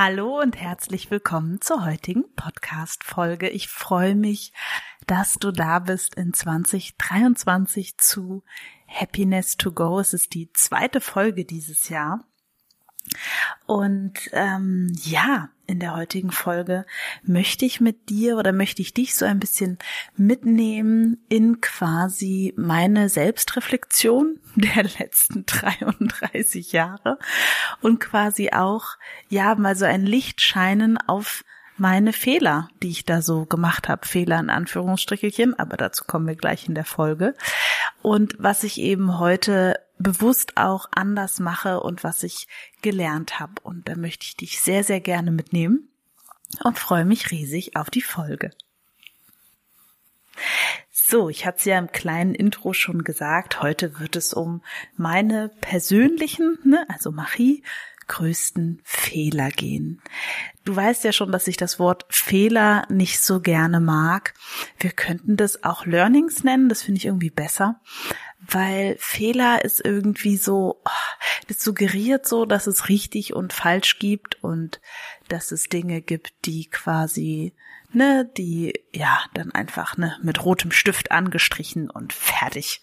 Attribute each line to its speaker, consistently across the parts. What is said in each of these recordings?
Speaker 1: Hallo und herzlich willkommen zur heutigen Podcast-Folge. Ich freue mich, dass du da bist in 2023 zu Happiness to Go. Es ist die zweite Folge dieses Jahr. Und ähm, ja, in der heutigen Folge möchte ich mit dir oder möchte ich dich so ein bisschen mitnehmen in quasi meine Selbstreflexion der letzten 33 Jahre und quasi auch, ja, mal so ein Licht scheinen auf meine Fehler, die ich da so gemacht habe. Fehler in Anführungsstrichelchen, aber dazu kommen wir gleich in der Folge. Und was ich eben heute bewusst auch anders mache und was ich gelernt habe. Und da möchte ich dich sehr, sehr gerne mitnehmen und freue mich riesig auf die Folge. So, ich hatte es ja im kleinen Intro schon gesagt, heute wird es um meine persönlichen, ne, also Marie, größten Fehler gehen. Du weißt ja schon, dass ich das Wort Fehler nicht so gerne mag. Wir könnten das auch Learnings nennen, das finde ich irgendwie besser weil Fehler ist irgendwie so, oh, das suggeriert so, dass es richtig und falsch gibt und dass es Dinge gibt, die quasi, ne, die ja dann einfach ne mit rotem Stift angestrichen und fertig.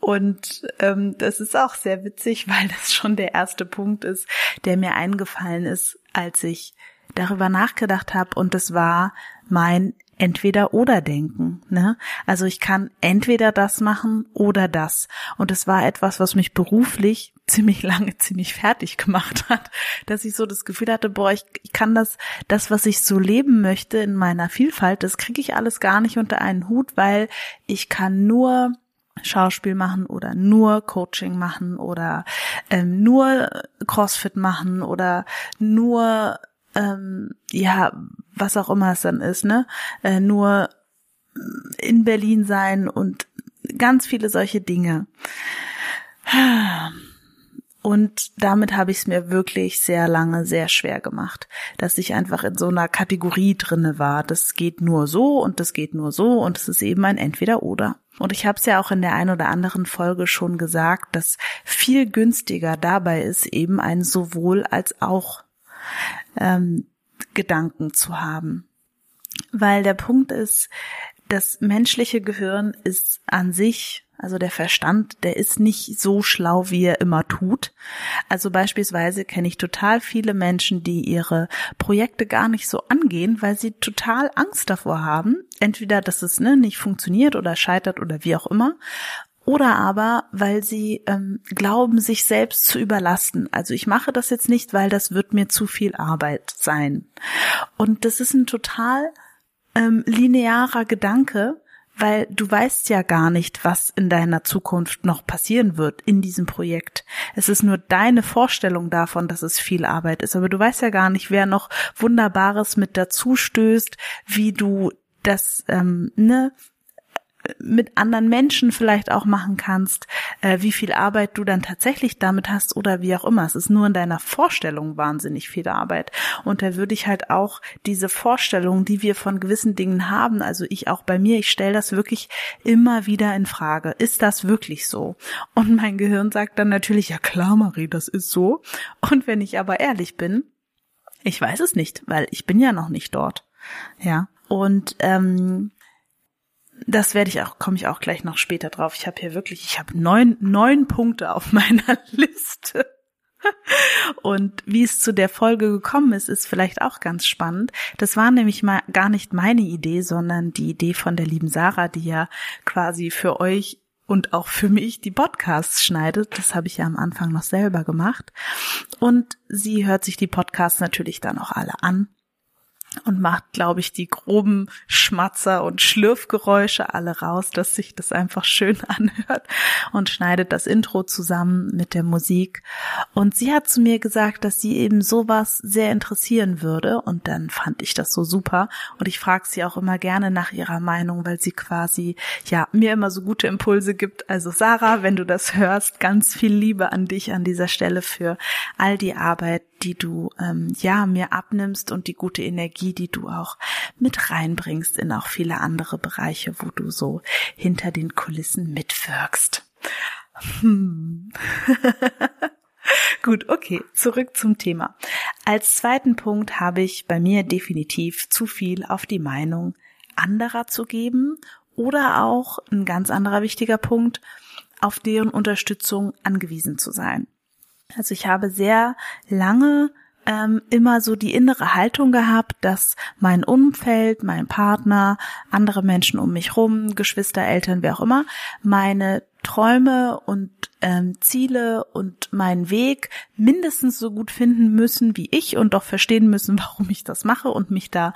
Speaker 1: Und ähm, das ist auch sehr witzig, weil das schon der erste Punkt ist, der mir eingefallen ist, als ich darüber nachgedacht habe und das war mein entweder oder denken. Ne? Also ich kann entweder das machen oder das. Und es war etwas, was mich beruflich ziemlich lange ziemlich fertig gemacht hat, dass ich so das Gefühl hatte, boah, ich, ich kann das, das, was ich so leben möchte in meiner Vielfalt, das kriege ich alles gar nicht unter einen Hut, weil ich kann nur Schauspiel machen oder nur Coaching machen oder ähm, nur CrossFit machen oder nur ähm, ja, was auch immer es dann ist, ne? Äh, nur in Berlin sein und ganz viele solche Dinge. Und damit habe ich es mir wirklich sehr lange sehr schwer gemacht, dass ich einfach in so einer Kategorie drinne war. Das geht nur so und das geht nur so und es ist eben ein Entweder-Oder. Und ich habe es ja auch in der ein oder anderen Folge schon gesagt, dass viel günstiger dabei ist, eben ein sowohl als auch ähm, Gedanken zu haben. Weil der Punkt ist, das menschliche Gehirn ist an sich, also der Verstand, der ist nicht so schlau, wie er immer tut. Also beispielsweise kenne ich total viele Menschen, die ihre Projekte gar nicht so angehen, weil sie total Angst davor haben. Entweder, dass es ne, nicht funktioniert oder scheitert oder wie auch immer oder aber, weil sie ähm, glauben, sich selbst zu überlasten. Also ich mache das jetzt nicht, weil das wird mir zu viel Arbeit sein. Und das ist ein total ähm, linearer Gedanke, weil du weißt ja gar nicht, was in deiner Zukunft noch passieren wird in diesem Projekt. Es ist nur deine Vorstellung davon, dass es viel Arbeit ist, aber du weißt ja gar nicht, wer noch Wunderbares mit dazu stößt, wie du das ähm, ne, mit anderen Menschen vielleicht auch machen kannst, äh, wie viel Arbeit du dann tatsächlich damit hast oder wie auch immer. Es ist nur in deiner Vorstellung wahnsinnig viel Arbeit. Und da würde ich halt auch diese Vorstellung, die wir von gewissen Dingen haben, also ich auch bei mir, ich stelle das wirklich immer wieder in Frage. Ist das wirklich so? Und mein Gehirn sagt dann natürlich, ja klar, Marie, das ist so. Und wenn ich aber ehrlich bin, ich weiß es nicht, weil ich bin ja noch nicht dort. Ja. Und ähm, das werde ich auch, komme ich auch gleich noch später drauf. Ich habe hier wirklich, ich habe neun, neun Punkte auf meiner Liste. Und wie es zu der Folge gekommen ist, ist vielleicht auch ganz spannend. Das war nämlich mal gar nicht meine Idee, sondern die Idee von der lieben Sarah, die ja quasi für euch und auch für mich die Podcasts schneidet. Das habe ich ja am Anfang noch selber gemacht. Und sie hört sich die Podcasts natürlich dann auch alle an und macht, glaube ich, die groben Schmatzer und Schlürfgeräusche alle raus, dass sich das einfach schön anhört und schneidet das Intro zusammen mit der Musik. Und sie hat zu mir gesagt, dass sie eben sowas sehr interessieren würde und dann fand ich das so super und ich frage sie auch immer gerne nach ihrer Meinung, weil sie quasi ja mir immer so gute Impulse gibt. Also Sarah, wenn du das hörst, ganz viel Liebe an dich an dieser Stelle für all die Arbeit, die du ähm, ja mir abnimmst und die gute Energie, die du auch mit reinbringst in auch viele andere Bereiche, wo du so hinter den Kulissen mitwirkst. Hm. Gut, okay, zurück zum Thema. Als zweiten Punkt habe ich bei mir definitiv zu viel auf die Meinung anderer zu geben oder auch ein ganz anderer wichtiger Punkt, auf deren Unterstützung angewiesen zu sein. Also ich habe sehr lange ähm, immer so die innere Haltung gehabt, dass mein Umfeld, mein Partner, andere Menschen um mich rum, Geschwister, Eltern, wer auch immer, meine Träume und ähm, Ziele und meinen Weg mindestens so gut finden müssen wie ich und doch verstehen müssen, warum ich das mache und mich da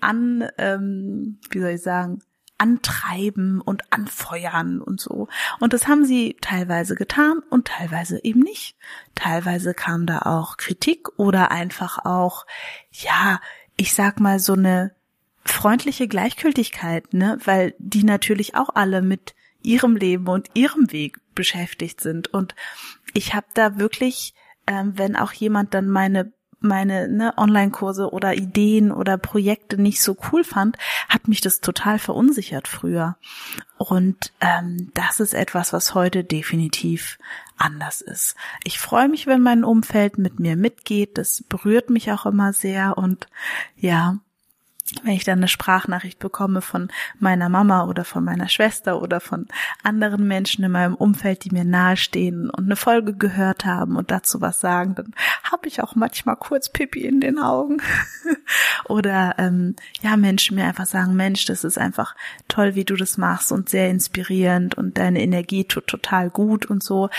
Speaker 1: an, ähm, wie soll ich sagen, antreiben und anfeuern und so. Und das haben sie teilweise getan und teilweise eben nicht. Teilweise kam da auch Kritik oder einfach auch, ja, ich sag mal so eine freundliche Gleichgültigkeit, ne, weil die natürlich auch alle mit ihrem Leben und ihrem Weg beschäftigt sind. Und ich habe da wirklich, ähm, wenn auch jemand dann meine meine ne, Online-Kurse oder Ideen oder Projekte nicht so cool fand, hat mich das total verunsichert früher. Und ähm, das ist etwas, was heute definitiv anders ist. Ich freue mich, wenn mein Umfeld mit mir mitgeht. Das berührt mich auch immer sehr. Und ja, wenn ich dann eine Sprachnachricht bekomme von meiner Mama oder von meiner Schwester oder von anderen Menschen in meinem Umfeld, die mir nahestehen und eine Folge gehört haben und dazu was sagen, dann habe ich auch manchmal kurz Pipi in den Augen. oder ähm, ja, Menschen mir einfach sagen, Mensch, das ist einfach toll, wie du das machst und sehr inspirierend und deine Energie tut total gut und so.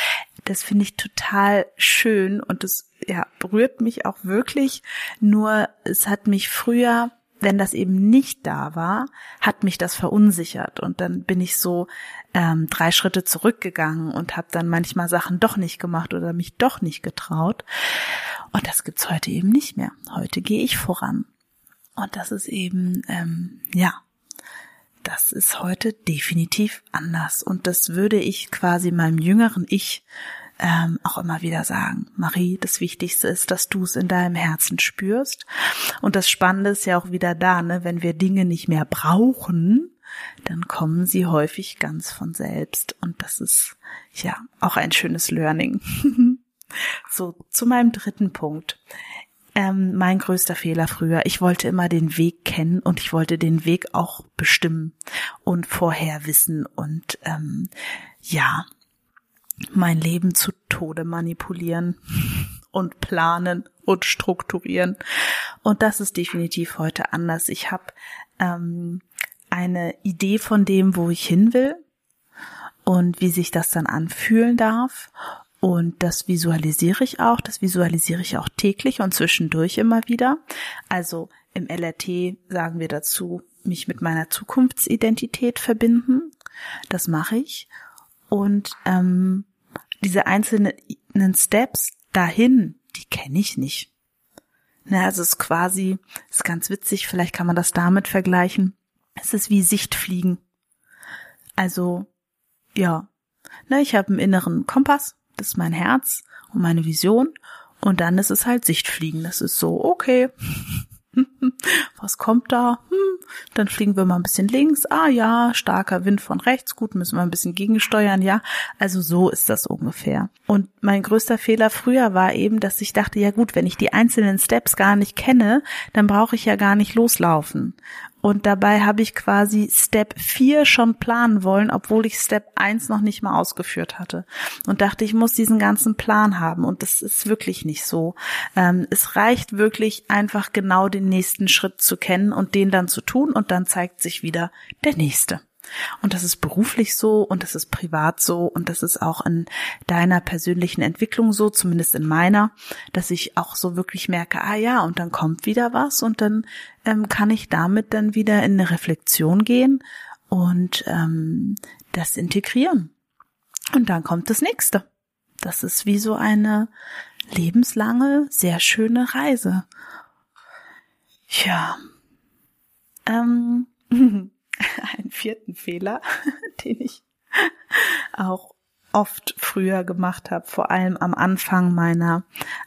Speaker 1: Das finde ich total schön und das ja berührt mich auch wirklich. Nur es hat mich früher wenn das eben nicht da war, hat mich das verunsichert und dann bin ich so ähm, drei Schritte zurückgegangen und habe dann manchmal Sachen doch nicht gemacht oder mich doch nicht getraut. Und das gibt's heute eben nicht mehr. Heute gehe ich voran. Und das ist eben, ähm, ja, das ist heute definitiv anders. Und das würde ich quasi meinem jüngeren Ich ähm, auch immer wieder sagen, Marie, das Wichtigste ist, dass du es in deinem Herzen spürst. Und das Spannende ist ja auch wieder da, ne? wenn wir Dinge nicht mehr brauchen, dann kommen sie häufig ganz von selbst. Und das ist ja auch ein schönes Learning. so, zu meinem dritten Punkt. Ähm, mein größter Fehler früher. Ich wollte immer den Weg kennen und ich wollte den Weg auch bestimmen und vorher wissen und ähm, ja, mein Leben zu Tode manipulieren und planen und strukturieren. Und das ist definitiv heute anders. Ich habe ähm, eine Idee von dem, wo ich hin will und wie sich das dann anfühlen darf. Und das visualisiere ich auch. Das visualisiere ich auch täglich und zwischendurch immer wieder. Also im LRT sagen wir dazu, mich mit meiner Zukunftsidentität verbinden. Das mache ich. Und ähm, diese einzelnen Steps dahin, die kenne ich nicht. Na, also es ist quasi, ist ganz witzig, vielleicht kann man das damit vergleichen. Es ist wie Sichtfliegen. Also, ja. Na, ich habe einen inneren Kompass, das ist mein Herz und meine Vision. Und dann ist es halt Sichtfliegen. Das ist so, okay, was kommt da? Hm, dann fliegen wir mal ein bisschen links. Ah ja, starker Wind von rechts. Gut, müssen wir ein bisschen gegensteuern. Ja, also so ist das ungefähr. Und mein größter Fehler früher war eben, dass ich dachte, ja gut, wenn ich die einzelnen Steps gar nicht kenne, dann brauche ich ja gar nicht loslaufen. Und dabei habe ich quasi Step 4 schon planen wollen, obwohl ich Step 1 noch nicht mal ausgeführt hatte. Und dachte, ich muss diesen ganzen Plan haben. Und das ist wirklich nicht so. Ähm, es reicht wirklich einfach genau den nächsten Schritt zu kennen und den dann zu tun. Und dann zeigt sich wieder der nächste. Und das ist beruflich so und das ist privat so und das ist auch in deiner persönlichen Entwicklung so, zumindest in meiner, dass ich auch so wirklich merke, ah ja, und dann kommt wieder was und dann ähm, kann ich damit dann wieder in eine Reflexion gehen und ähm, das integrieren. Und dann kommt das nächste. Das ist wie so eine lebenslange, sehr schöne Reise. Ja. Ähm, einen vierten Fehler, den ich auch oft früher gemacht habe, vor allem am Anfang meiner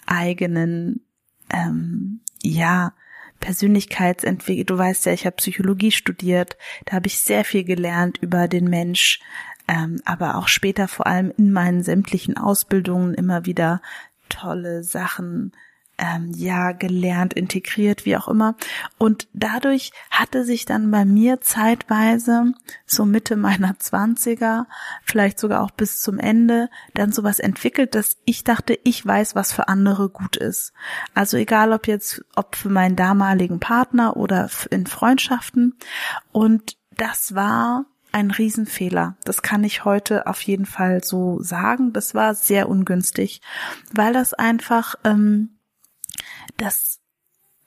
Speaker 1: eigenen, ähm, ja, Persönlichkeitsentwicklung. Du weißt ja, ich habe Psychologie studiert, da habe ich sehr viel gelernt über den Mensch, ähm, aber auch später vor allem in meinen sämtlichen Ausbildungen immer wieder tolle Sachen ähm, ja gelernt, integriert, wie auch immer. Und dadurch hatte sich dann bei mir zeitweise, so Mitte meiner Zwanziger, vielleicht sogar auch bis zum Ende, dann sowas entwickelt, dass ich dachte, ich weiß, was für andere gut ist. Also egal ob jetzt, ob für meinen damaligen Partner oder in Freundschaften. Und das war ein Riesenfehler. Das kann ich heute auf jeden Fall so sagen. Das war sehr ungünstig, weil das einfach ähm, das,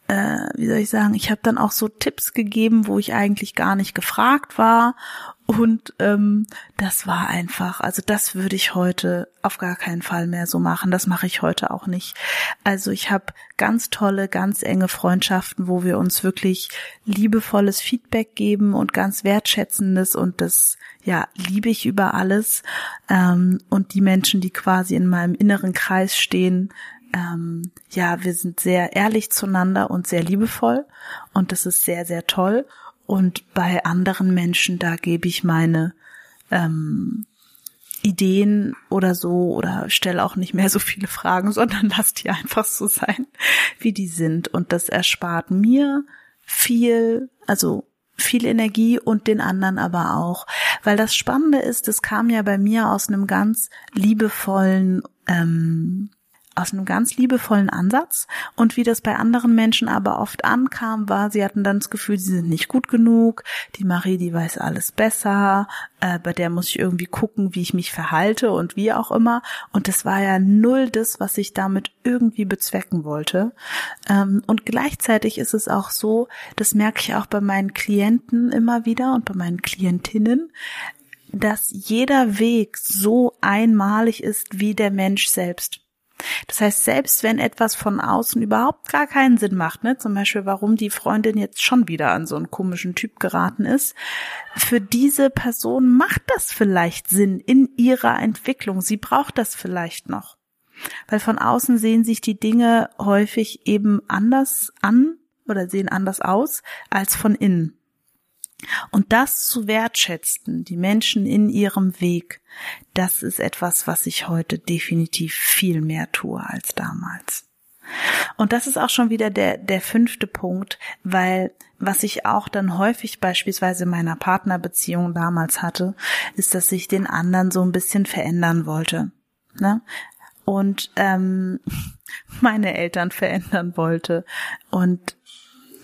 Speaker 1: äh, wie soll ich sagen, ich habe dann auch so Tipps gegeben, wo ich eigentlich gar nicht gefragt war. Und ähm, das war einfach, also das würde ich heute auf gar keinen Fall mehr so machen. Das mache ich heute auch nicht. Also ich habe ganz tolle, ganz enge Freundschaften, wo wir uns wirklich liebevolles Feedback geben und ganz wertschätzendes und das ja liebe ich über alles. Ähm, und die Menschen, die quasi in meinem inneren Kreis stehen, ähm, ja, wir sind sehr ehrlich zueinander und sehr liebevoll und das ist sehr, sehr toll. Und bei anderen Menschen, da gebe ich meine ähm, Ideen oder so oder stelle auch nicht mehr so viele Fragen, sondern lass die einfach so sein, wie die sind. Und das erspart mir viel, also viel Energie und den anderen aber auch. Weil das Spannende ist, es kam ja bei mir aus einem ganz liebevollen ähm, aus einem ganz liebevollen Ansatz. Und wie das bei anderen Menschen aber oft ankam, war, sie hatten dann das Gefühl, sie sind nicht gut genug. Die Marie, die weiß alles besser. Äh, bei der muss ich irgendwie gucken, wie ich mich verhalte und wie auch immer. Und das war ja null das, was ich damit irgendwie bezwecken wollte. Ähm, und gleichzeitig ist es auch so, das merke ich auch bei meinen Klienten immer wieder und bei meinen Klientinnen, dass jeder Weg so einmalig ist wie der Mensch selbst. Das heißt, selbst wenn etwas von außen überhaupt gar keinen Sinn macht, ne, zum Beispiel, warum die Freundin jetzt schon wieder an so einen komischen Typ geraten ist, für diese Person macht das vielleicht Sinn in ihrer Entwicklung. Sie braucht das vielleicht noch. Weil von außen sehen sich die Dinge häufig eben anders an oder sehen anders aus als von innen. Und das zu wertschätzen, die Menschen in ihrem Weg, das ist etwas, was ich heute definitiv viel mehr tue als damals. Und das ist auch schon wieder der, der fünfte Punkt, weil was ich auch dann häufig beispielsweise in meiner Partnerbeziehung damals hatte, ist, dass ich den anderen so ein bisschen verändern wollte. Ne? Und ähm, meine Eltern verändern wollte. Und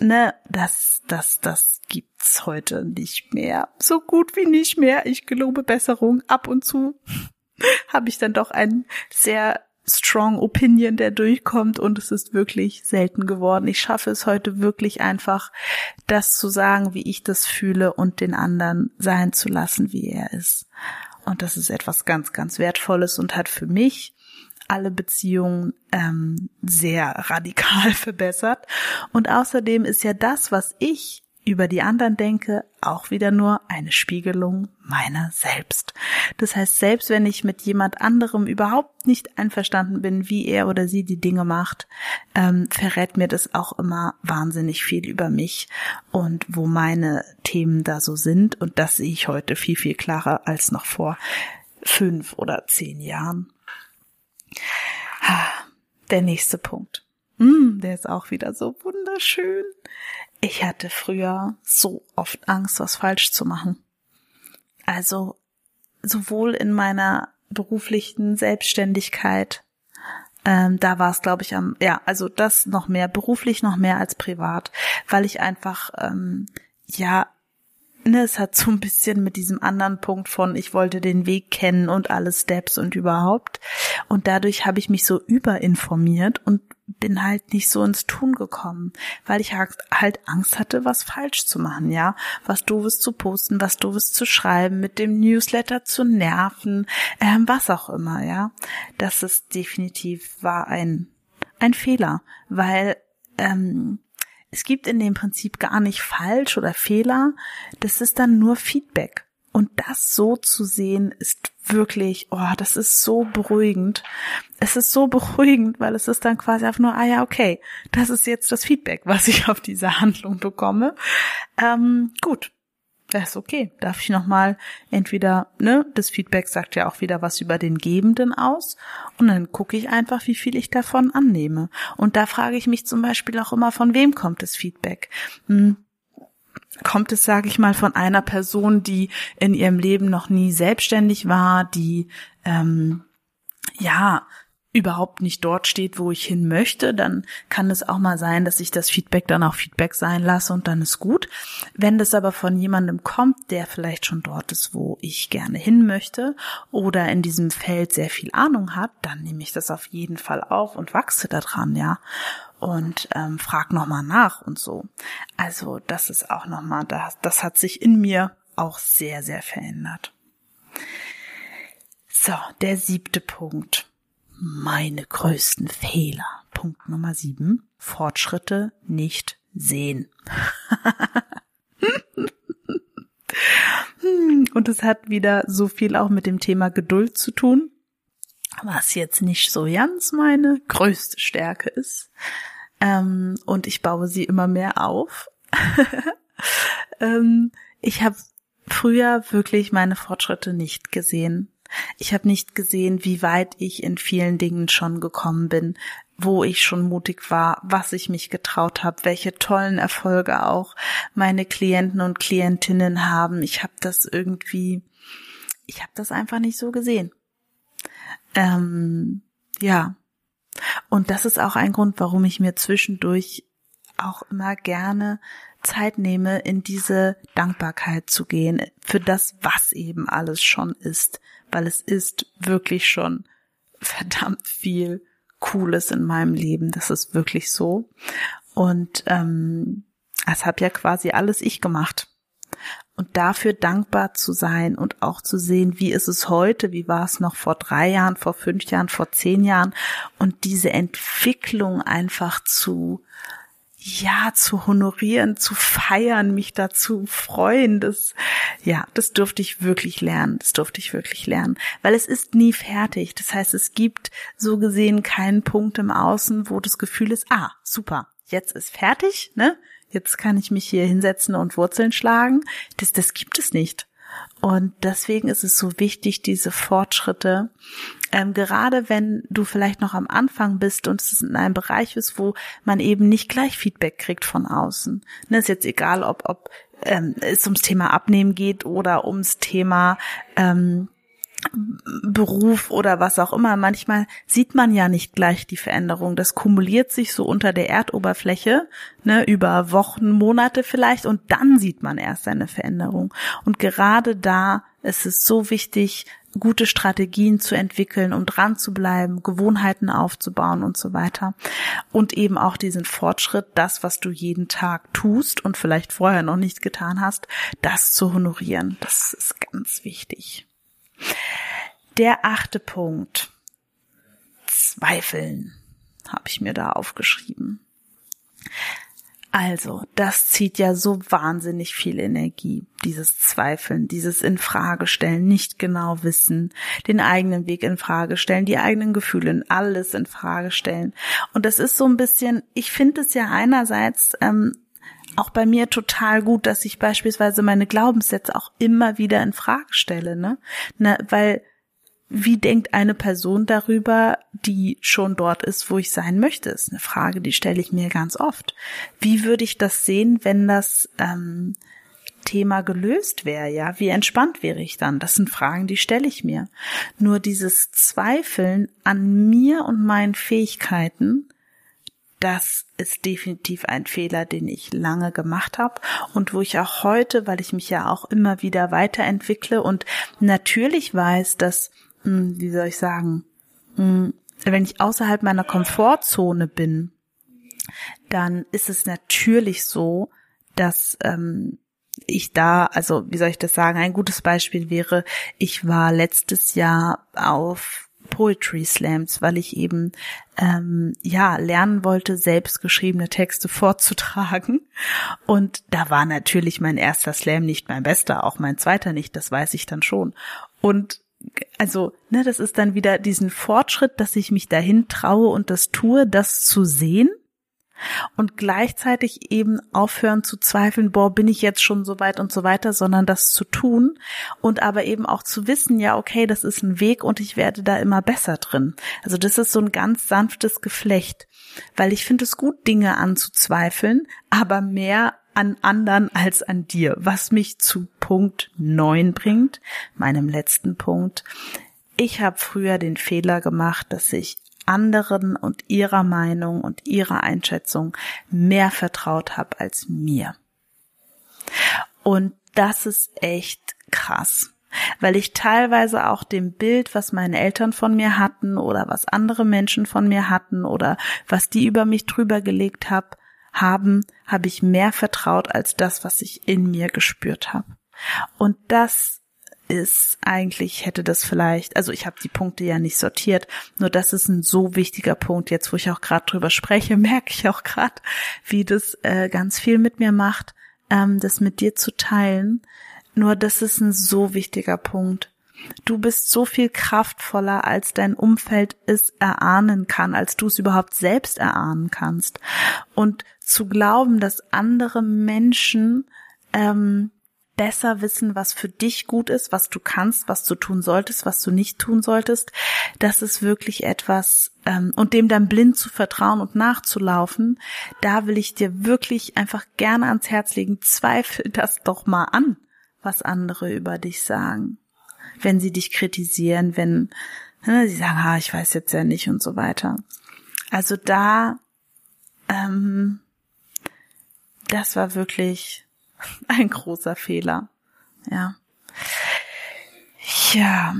Speaker 1: ne, das, das, das gibt's heute nicht mehr. So gut wie nicht mehr. Ich gelobe Besserung. Ab und zu habe ich dann doch einen sehr strong Opinion, der durchkommt und es ist wirklich selten geworden. Ich schaffe es heute wirklich einfach, das zu sagen, wie ich das fühle und den anderen sein zu lassen, wie er ist. Und das ist etwas ganz, ganz Wertvolles und hat für mich alle Beziehungen ähm, sehr radikal verbessert. Und außerdem ist ja das, was ich über die anderen denke, auch wieder nur eine Spiegelung meiner selbst. Das heißt, selbst wenn ich mit jemand anderem überhaupt nicht einverstanden bin, wie er oder sie die Dinge macht, ähm, verrät mir das auch immer wahnsinnig viel über mich und wo meine Themen da so sind. Und das sehe ich heute viel, viel klarer als noch vor fünf oder zehn Jahren. Der nächste Punkt. Mm, der ist auch wieder so wunderschön. Ich hatte früher so oft Angst, was falsch zu machen. Also sowohl in meiner beruflichen Selbstständigkeit, ähm, da war es, glaube ich, am, ja, also das noch mehr, beruflich noch mehr als privat, weil ich einfach, ähm, ja, ne, es hat so ein bisschen mit diesem anderen Punkt von, ich wollte den Weg kennen und alle Steps und überhaupt. Und dadurch habe ich mich so überinformiert und bin halt nicht so ins Tun gekommen, weil ich halt Angst hatte, was falsch zu machen, ja, was doofes zu posten, was doofes zu schreiben, mit dem Newsletter zu nerven, ähm, was auch immer, ja. Das ist definitiv war ein ein Fehler, weil ähm, es gibt in dem Prinzip gar nicht falsch oder Fehler, das ist dann nur Feedback. Und das so zu sehen, ist wirklich, oh, das ist so beruhigend. Es ist so beruhigend, weil es ist dann quasi einfach nur, ah ja, okay, das ist jetzt das Feedback, was ich auf diese Handlung bekomme. Ähm, gut, das ist okay. Darf ich nochmal entweder, ne, das Feedback sagt ja auch wieder was über den Gebenden aus und dann gucke ich einfach, wie viel ich davon annehme. Und da frage ich mich zum Beispiel auch immer, von wem kommt das Feedback? Hm kommt es, sage ich mal, von einer Person, die in ihrem Leben noch nie selbstständig war, die ähm, ja überhaupt nicht dort steht, wo ich hin möchte, dann kann es auch mal sein, dass ich das Feedback dann auch Feedback sein lasse und dann ist gut. Wenn das aber von jemandem kommt, der vielleicht schon dort ist, wo ich gerne hin möchte oder in diesem Feld sehr viel Ahnung hat, dann nehme ich das auf jeden Fall auf und wachse daran, ja. Und ähm, frag nochmal nach und so. Also das ist auch nochmal, das, das hat sich in mir auch sehr, sehr verändert. So, der siebte Punkt meine größten Fehler. Punkt Nummer sieben. Fortschritte nicht sehen. Und es hat wieder so viel auch mit dem Thema Geduld zu tun, was jetzt nicht so ganz meine größte Stärke ist. Ähm, und ich baue sie immer mehr auf. ähm, ich habe früher wirklich meine Fortschritte nicht gesehen. Ich habe nicht gesehen, wie weit ich in vielen Dingen schon gekommen bin, wo ich schon mutig war, was ich mich getraut habe, welche tollen Erfolge auch meine Klienten und Klientinnen haben. Ich habe das irgendwie, ich habe das einfach nicht so gesehen. Ähm, ja. Und das ist auch ein Grund, warum ich mir zwischendurch auch immer gerne Zeit nehme, in diese Dankbarkeit zu gehen für das, was eben alles schon ist, weil es ist wirklich schon verdammt viel Cooles in meinem Leben. Das ist wirklich so. Und ähm, es habe ja quasi alles ich gemacht. Und dafür dankbar zu sein und auch zu sehen, wie ist es heute, wie war es noch vor drei Jahren, vor fünf Jahren, vor zehn Jahren und diese Entwicklung einfach zu ja, zu honorieren, zu feiern, mich dazu freuen, das, ja, das durfte ich wirklich lernen, das durfte ich wirklich lernen, weil es ist nie fertig. Das heißt, es gibt so gesehen keinen Punkt im Außen, wo das Gefühl ist, ah, super, jetzt ist fertig, ne? Jetzt kann ich mich hier hinsetzen und Wurzeln schlagen. Das, das gibt es nicht. Und deswegen ist es so wichtig, diese Fortschritte, ähm, gerade wenn du vielleicht noch am Anfang bist und es in einem Bereich ist, wo man eben nicht gleich Feedback kriegt von außen. Ne, ist jetzt egal, ob, ob ähm, es ums Thema Abnehmen geht oder ums Thema ähm, Beruf oder was auch immer. Manchmal sieht man ja nicht gleich die Veränderung. Das kumuliert sich so unter der Erdoberfläche, ne, über Wochen, Monate vielleicht und dann sieht man erst eine Veränderung. Und gerade da ist es so wichtig, gute Strategien zu entwickeln, um dran zu bleiben, Gewohnheiten aufzubauen und so weiter. Und eben auch diesen Fortschritt, das, was du jeden Tag tust und vielleicht vorher noch nicht getan hast, das zu honorieren. Das ist ganz wichtig. Der achte Punkt. Zweifeln habe ich mir da aufgeschrieben. Also, das zieht ja so wahnsinnig viel Energie, dieses Zweifeln, dieses Infragestellen, nicht genau wissen, den eigenen Weg in Frage stellen, die eigenen Gefühle, alles in Frage stellen. Und das ist so ein bisschen, ich finde es ja einerseits ähm, auch bei mir total gut, dass ich beispielsweise meine Glaubenssätze auch immer wieder in Frage stelle, ne? ne weil wie denkt eine Person darüber, die schon dort ist, wo ich sein möchte, ist eine Frage, die stelle ich mir ganz oft. Wie würde ich das sehen, wenn das ähm, Thema gelöst wäre, ja? Wie entspannt wäre ich dann? Das sind Fragen, die stelle ich mir. Nur dieses Zweifeln an mir und meinen Fähigkeiten, das ist definitiv ein Fehler, den ich lange gemacht habe und wo ich auch heute, weil ich mich ja auch immer wieder weiterentwickle und natürlich weiß, dass, hm, wie soll ich sagen, hm, wenn ich außerhalb meiner Komfortzone bin, dann ist es natürlich so, dass ähm, ich da, also wie soll ich das sagen, ein gutes Beispiel wäre, ich war letztes Jahr auf Poetry Slams, weil ich eben ähm, ja lernen wollte, selbstgeschriebene Texte vorzutragen. Und da war natürlich mein erster Slam nicht mein bester, auch mein zweiter nicht, das weiß ich dann schon. Und also, ne, das ist dann wieder diesen Fortschritt, dass ich mich dahin traue und das tue, das zu sehen und gleichzeitig eben aufhören zu zweifeln, boah, bin ich jetzt schon so weit und so weiter, sondern das zu tun und aber eben auch zu wissen, ja, okay, das ist ein Weg und ich werde da immer besser drin. Also das ist so ein ganz sanftes Geflecht, weil ich finde es gut, Dinge anzuzweifeln, aber mehr an anderen als an dir, was mich zu Punkt neun bringt, meinem letzten Punkt. Ich habe früher den Fehler gemacht, dass ich anderen und ihrer Meinung und ihrer Einschätzung mehr vertraut habe als mir. Und das ist echt krass, weil ich teilweise auch dem Bild, was meine Eltern von mir hatten oder was andere Menschen von mir hatten oder was die über mich drüber gelegt hab, haben, habe ich mehr vertraut als das, was ich in mir gespürt habe. Und das ist eigentlich, hätte das vielleicht, also ich habe die Punkte ja nicht sortiert, nur das ist ein so wichtiger Punkt, jetzt wo ich auch gerade drüber spreche, merke ich auch gerade, wie das äh, ganz viel mit mir macht, ähm, das mit dir zu teilen. Nur das ist ein so wichtiger Punkt. Du bist so viel kraftvoller, als dein Umfeld es erahnen kann, als du es überhaupt selbst erahnen kannst. Und zu glauben, dass andere Menschen ähm, besser wissen, was für dich gut ist, was du kannst, was du tun solltest, was du nicht tun solltest. Das ist wirklich etwas, ähm, und dem dann blind zu vertrauen und nachzulaufen, da will ich dir wirklich einfach gerne ans Herz legen, zweifel das doch mal an, was andere über dich sagen. Wenn sie dich kritisieren, wenn ne, sie sagen, ah, ich weiß jetzt ja nicht und so weiter. Also da, ähm, das war wirklich ein großer Fehler. Ja. Ja.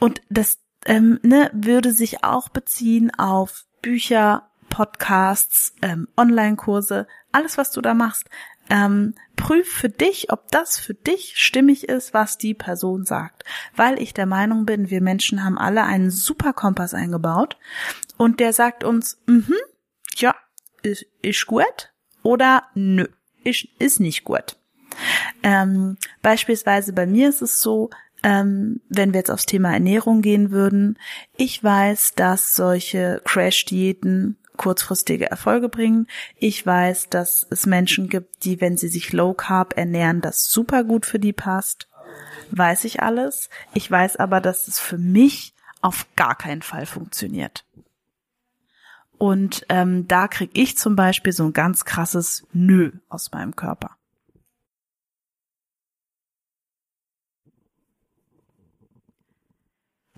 Speaker 1: Und das ähm, ne, würde sich auch beziehen auf Bücher, Podcasts, ähm, Online-Kurse, alles, was du da machst. Ähm, prüf für dich, ob das für dich stimmig ist, was die Person sagt. Weil ich der Meinung bin, wir Menschen haben alle einen super Kompass eingebaut und der sagt uns, mhm, ja, ist, ist gut oder nö, ist, ist nicht gut. Ähm, beispielsweise bei mir ist es so, ähm, wenn wir jetzt aufs Thema Ernährung gehen würden, ich weiß, dass solche Crash-Diäten kurzfristige Erfolge bringen. Ich weiß, dass es Menschen gibt, die, wenn sie sich Low Carb ernähren, das super gut für die passt. Weiß ich alles. Ich weiß aber, dass es für mich auf gar keinen Fall funktioniert. Und ähm, da krieg ich zum Beispiel so ein ganz krasses Nö aus meinem Körper.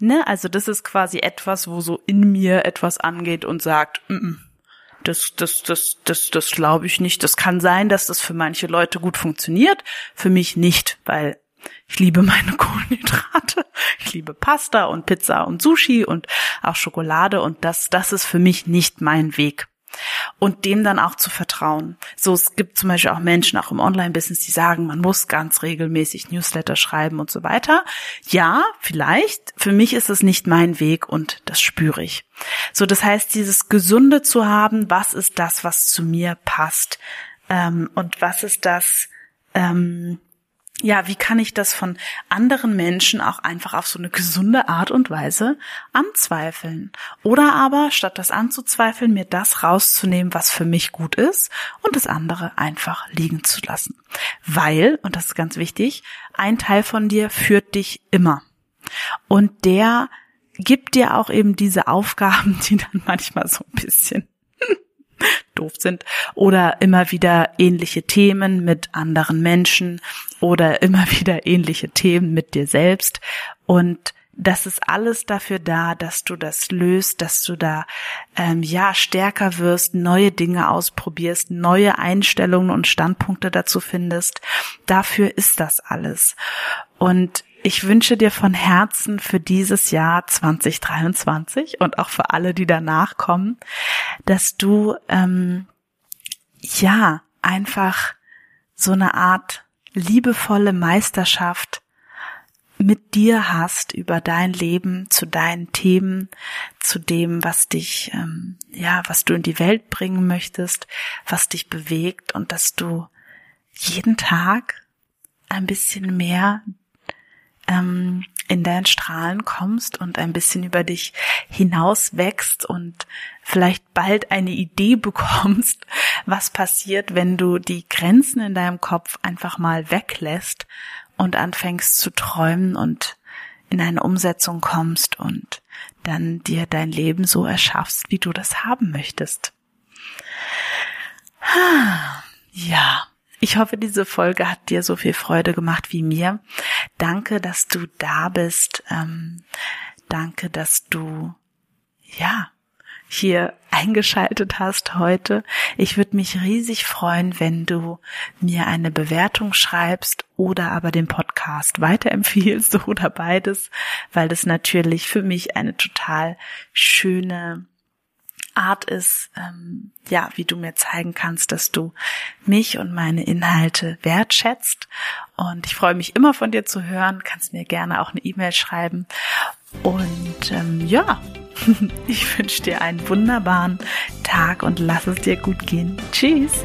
Speaker 1: Ne, also das ist quasi etwas, wo so in mir etwas angeht und sagt, mm -mm, das, das, das, das, das glaube ich nicht. Das kann sein, dass das für manche Leute gut funktioniert, für mich nicht, weil ich liebe meine Kohlenhydrate, ich liebe Pasta und Pizza und Sushi und auch Schokolade und das, das ist für mich nicht mein Weg und dem dann auch zu vertrauen. So, es gibt zum Beispiel auch Menschen, auch im Online-Business, die sagen, man muss ganz regelmäßig Newsletter schreiben und so weiter. Ja, vielleicht. Für mich ist es nicht mein Weg und das spüre ich. So, das heißt, dieses Gesunde zu haben, was ist das, was zu mir passt? Ähm, und was ist das, ähm, ja, wie kann ich das von anderen Menschen auch einfach auf so eine gesunde Art und Weise anzweifeln? Oder aber, statt das anzuzweifeln, mir das rauszunehmen, was für mich gut ist und das andere einfach liegen zu lassen. Weil, und das ist ganz wichtig, ein Teil von dir führt dich immer. Und der gibt dir auch eben diese Aufgaben, die dann manchmal so ein bisschen doof sind oder immer wieder ähnliche Themen mit anderen Menschen oder immer wieder ähnliche Themen mit dir selbst und das ist alles dafür da, dass du das löst, dass du da ähm, ja stärker wirst, neue Dinge ausprobierst, neue Einstellungen und Standpunkte dazu findest. Dafür ist das alles. Und ich wünsche dir von Herzen für dieses Jahr 2023 und auch für alle, die danach kommen, dass du ähm, ja einfach so eine Art liebevolle Meisterschaft mit dir hast über dein Leben, zu deinen Themen, zu dem, was dich, ähm, ja, was du in die Welt bringen möchtest, was dich bewegt und dass du jeden Tag ein bisschen mehr ähm, in dein Strahlen kommst und ein bisschen über dich hinaus wächst und vielleicht bald eine Idee bekommst, was passiert, wenn du die Grenzen in deinem Kopf einfach mal weglässt und anfängst zu träumen und in eine Umsetzung kommst und dann dir dein Leben so erschaffst, wie du das haben möchtest. Ja, ich hoffe, diese Folge hat dir so viel Freude gemacht wie mir. Danke, dass du da bist. Ähm, danke, dass du, ja, hier eingeschaltet hast heute. Ich würde mich riesig freuen, wenn du mir eine Bewertung schreibst oder aber den Podcast weiterempfiehlst oder beides, weil das natürlich für mich eine total schöne Art ist, ähm, ja, wie du mir zeigen kannst, dass du mich und meine Inhalte wertschätzt. Und ich freue mich immer von dir zu hören. Kannst mir gerne auch eine E-Mail schreiben. Und ähm, ja, ich wünsche dir einen wunderbaren Tag und lass es dir gut gehen. Tschüss.